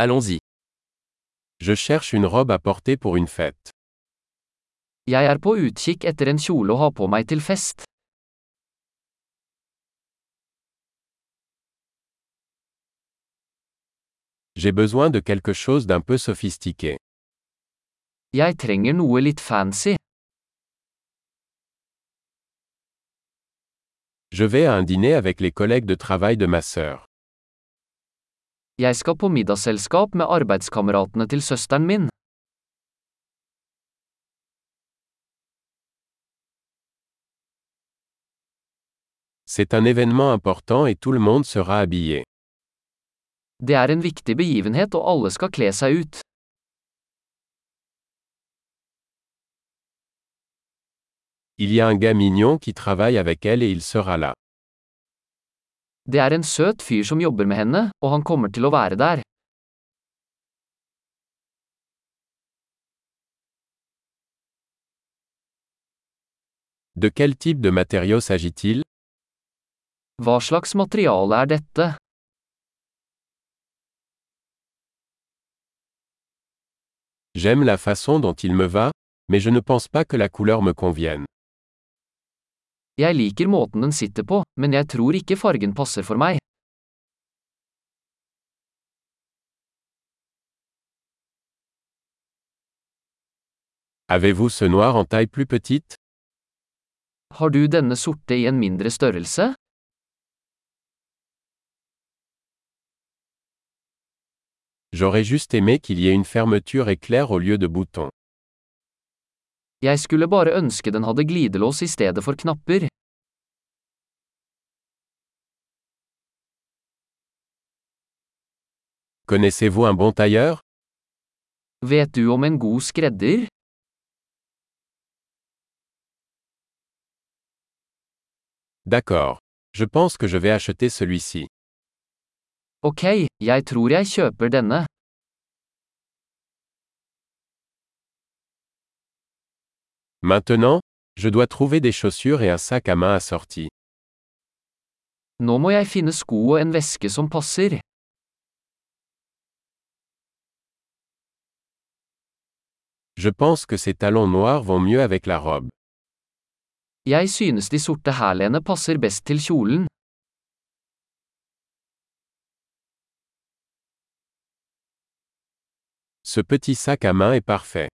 Allons-y. Je cherche une robe à porter pour une fête. Jeg er på utkikk etter en kjole å ha på meg til fest. J'ai besoin de quelque chose d'un peu sophistiqué. Jeg trenger noe litt fancy. Je vais à un dîner avec les collègues de travail de ma sœur. Jeg skal på middagsselskap med arbeidskameratene til søsteren min. C'est un événement important et tout le monde sera habillé. Det er en viktig begivenhet og alle skal kle seg ut. Il y a un gars mignon qui travaille avec elle et il sera là. Det er en søt fyr som jobber med henne, og han kommer til å være der. De quel type de matériau s'agit-il? Hva slags materiale er dette? J'aime la façon dont il me va, mais je ne pense pas que la couleur me convienne. Jeg liker måten den sitter på, men jeg tror ikke fargen passer for meg. Avez-vous ce noir en taille plus petite Har du denne sorte i en mindre størrelse? J'aurais juste aimé qu'il y ait une fermeture éclair au lieu de boutons. Jeg skulle bare ønske den hadde glidelås i stedet for knapper. Connaissez-vous un bon tailleur Vet du om en god skredder? D'accord. Je pense que je vais acheter celui-ci. Ok, jeg tror jeg kjøper denne. Maintenant, je dois trouver des chaussures et un sac à main assortis. Nå må jeg finne sko og en veske som passer. Je pense que ces talons noirs vont mieux avec la robe. Jeg synes de sorte hælene passer best til kjolen. Ce petit sac à main est parfait.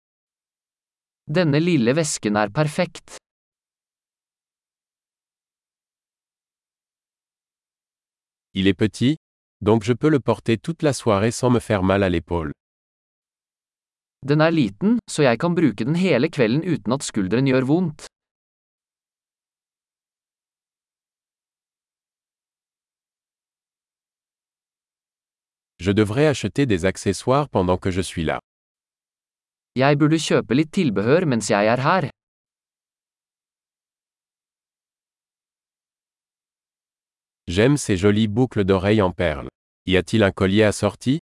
Denne lille vesken er perfekt. Il est petit, donc je peux le porter toute la soirée sans me faire mal à l'épaule. Den er liten, så jeg kan bruke den hele kvelden uten at skulderen gjør vondt. Je devrais acheter des accessoires pendant que je suis là. Jeg burde kjøpe litt tilbehør mens jeg er her. J'aime ces jolies boucles d'oreilles en perles. Y a-t-il un collier assorti?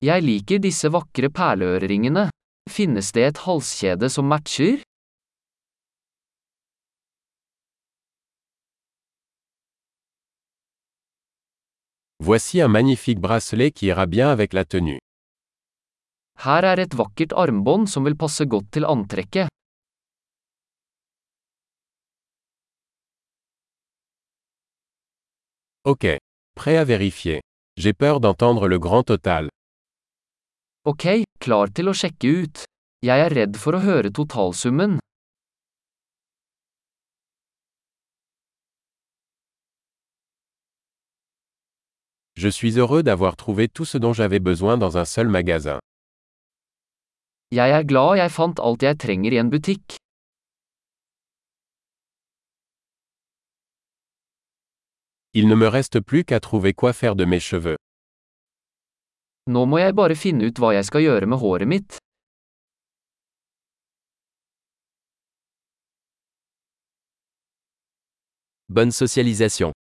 Jeg liker disse vakre perleøreringene. Finnes det et halskjede som matcher? Voici un magnifique bracelet qui ira bien avec la tenue. Her er et vakkert armbånd som vil passe godt til antrekket. Ok. Prêt à vérifier. J'ai peur d'entendre le grand total. Ok, klar til å sjekke ut. Jeg er redd for å høre totalsummen. Je suis heureux d'avoir trouvé tout ce dont j'avais besoin dans un seul magasin. Jeg er glad jeg fant alt jeg trenger i en butikk. Il ne me reste plus qu'à trouver quoi faire de mes cheveux. Nå må jeg bare finne ut hva jeg skal gjøre med håret mitt. Bonne socialisation.